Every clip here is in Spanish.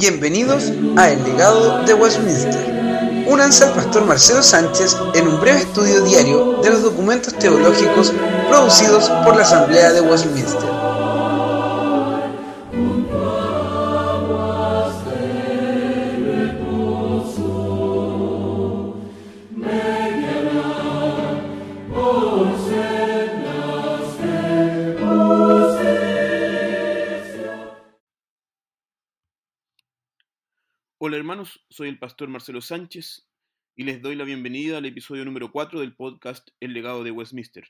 Bienvenidos a El legado de Westminster. Únanse al pastor Marcelo Sánchez en un breve estudio diario de los documentos teológicos producidos por la Asamblea de Westminster. Hola hermanos, soy el pastor Marcelo Sánchez y les doy la bienvenida al episodio número 4 del podcast El legado de Westminster.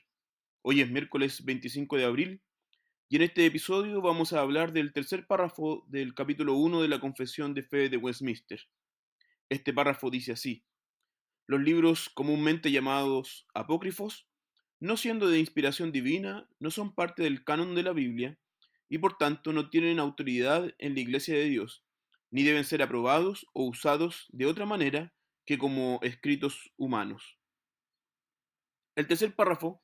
Hoy es miércoles 25 de abril y en este episodio vamos a hablar del tercer párrafo del capítulo 1 de la Confesión de Fe de Westminster. Este párrafo dice así, los libros comúnmente llamados apócrifos, no siendo de inspiración divina, no son parte del canon de la Biblia y por tanto no tienen autoridad en la Iglesia de Dios ni deben ser aprobados o usados de otra manera que como escritos humanos. El tercer párrafo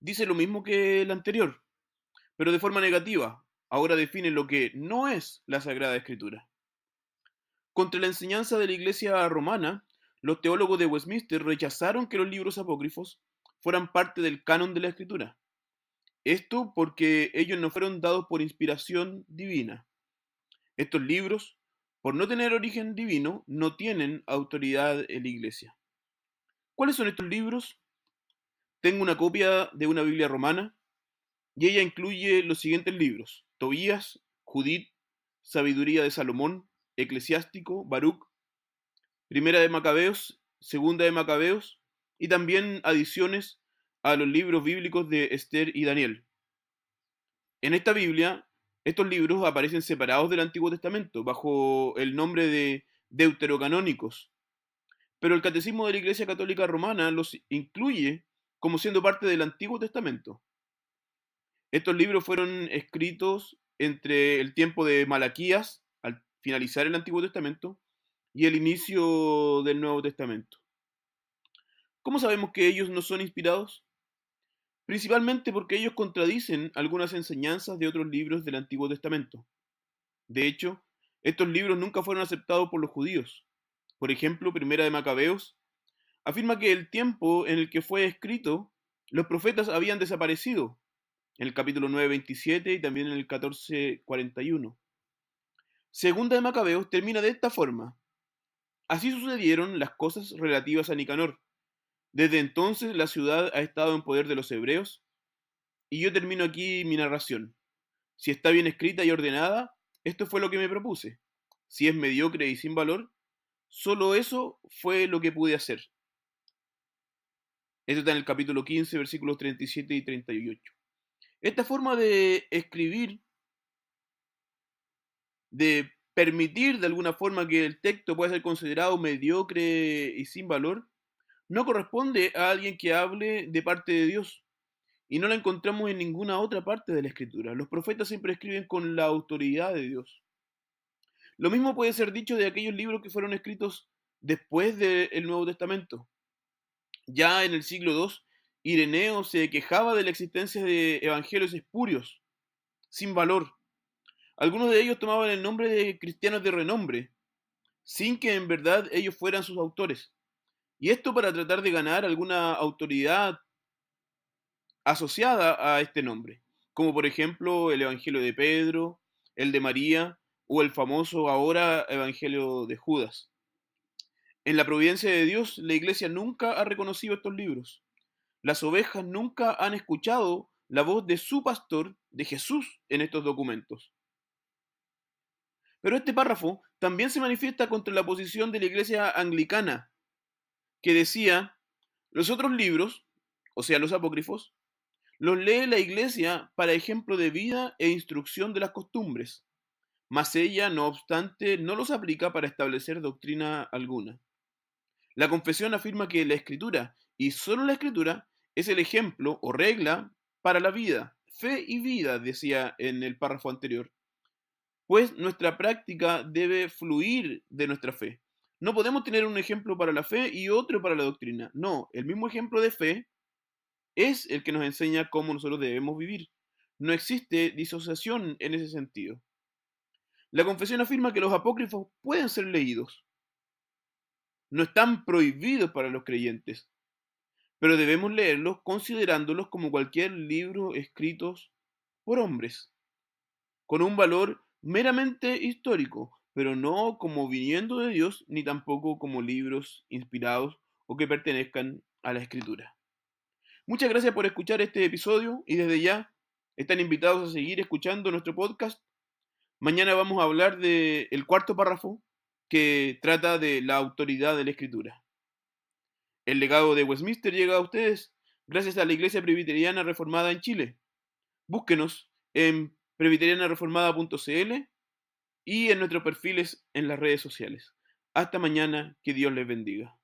dice lo mismo que el anterior, pero de forma negativa. Ahora define lo que no es la Sagrada Escritura. Contra la enseñanza de la Iglesia romana, los teólogos de Westminster rechazaron que los libros apócrifos fueran parte del canon de la Escritura. Esto porque ellos no fueron dados por inspiración divina. Estos libros por no tener origen divino, no tienen autoridad en la iglesia. ¿Cuáles son estos libros? Tengo una copia de una Biblia romana y ella incluye los siguientes libros: Tobías, Judith, Sabiduría de Salomón, Eclesiástico, Baruch, Primera de Macabeos, Segunda de Macabeos y también adiciones a los libros bíblicos de Esther y Daniel. En esta Biblia estos libros aparecen separados del Antiguo Testamento, bajo el nombre de deuterocanónicos. Pero el Catecismo de la Iglesia Católica Romana los incluye como siendo parte del Antiguo Testamento. Estos libros fueron escritos entre el tiempo de Malaquías, al finalizar el Antiguo Testamento, y el inicio del Nuevo Testamento. ¿Cómo sabemos que ellos no son inspirados? Principalmente porque ellos contradicen algunas enseñanzas de otros libros del Antiguo Testamento. De hecho, estos libros nunca fueron aceptados por los judíos. Por ejemplo, Primera de Macabeos afirma que el tiempo en el que fue escrito, los profetas habían desaparecido, en el capítulo 9.27 y también en el 14.41. Segunda de Macabeos termina de esta forma. Así sucedieron las cosas relativas a Nicanor, desde entonces la ciudad ha estado en poder de los hebreos y yo termino aquí mi narración. Si está bien escrita y ordenada, esto fue lo que me propuse. Si es mediocre y sin valor, solo eso fue lo que pude hacer. Esto está en el capítulo 15, versículos 37 y 38. Esta forma de escribir, de permitir de alguna forma que el texto pueda ser considerado mediocre y sin valor, no corresponde a alguien que hable de parte de Dios. Y no la encontramos en ninguna otra parte de la Escritura. Los profetas siempre escriben con la autoridad de Dios. Lo mismo puede ser dicho de aquellos libros que fueron escritos después del Nuevo Testamento. Ya en el siglo II, Ireneo se quejaba de la existencia de evangelios espurios, sin valor. Algunos de ellos tomaban el nombre de cristianos de renombre, sin que en verdad ellos fueran sus autores. Y esto para tratar de ganar alguna autoridad asociada a este nombre, como por ejemplo el Evangelio de Pedro, el de María o el famoso ahora Evangelio de Judas. En la providencia de Dios, la iglesia nunca ha reconocido estos libros. Las ovejas nunca han escuchado la voz de su pastor, de Jesús, en estos documentos. Pero este párrafo también se manifiesta contra la posición de la iglesia anglicana, que decía, los otros libros, o sea, los apócrifos, los lee la iglesia para ejemplo de vida e instrucción de las costumbres, mas ella, no obstante, no los aplica para establecer doctrina alguna. La confesión afirma que la escritura, y solo la escritura, es el ejemplo o regla para la vida, fe y vida, decía en el párrafo anterior, pues nuestra práctica debe fluir de nuestra fe. No podemos tener un ejemplo para la fe y otro para la doctrina. No, el mismo ejemplo de fe es el que nos enseña cómo nosotros debemos vivir. No existe disociación en ese sentido. La confesión afirma que los apócrifos pueden ser leídos. No están prohibidos para los creyentes, pero debemos leerlos considerándolos como cualquier libro escrito por hombres, con un valor meramente histórico, pero no como viniendo de Dios, ni tampoco como libros inspirados o que pertenezcan a la escritura. Muchas gracias por escuchar este episodio y desde ya están invitados a seguir escuchando nuestro podcast. Mañana vamos a hablar del cuarto párrafo que trata de la autoridad de la escritura. El legado de Westminster llega a ustedes gracias a la Iglesia Presbiteriana Reformada en Chile. Búsquenos en presbiterianareformada.cl y en nuestros perfiles en las redes sociales. Hasta mañana, que Dios les bendiga.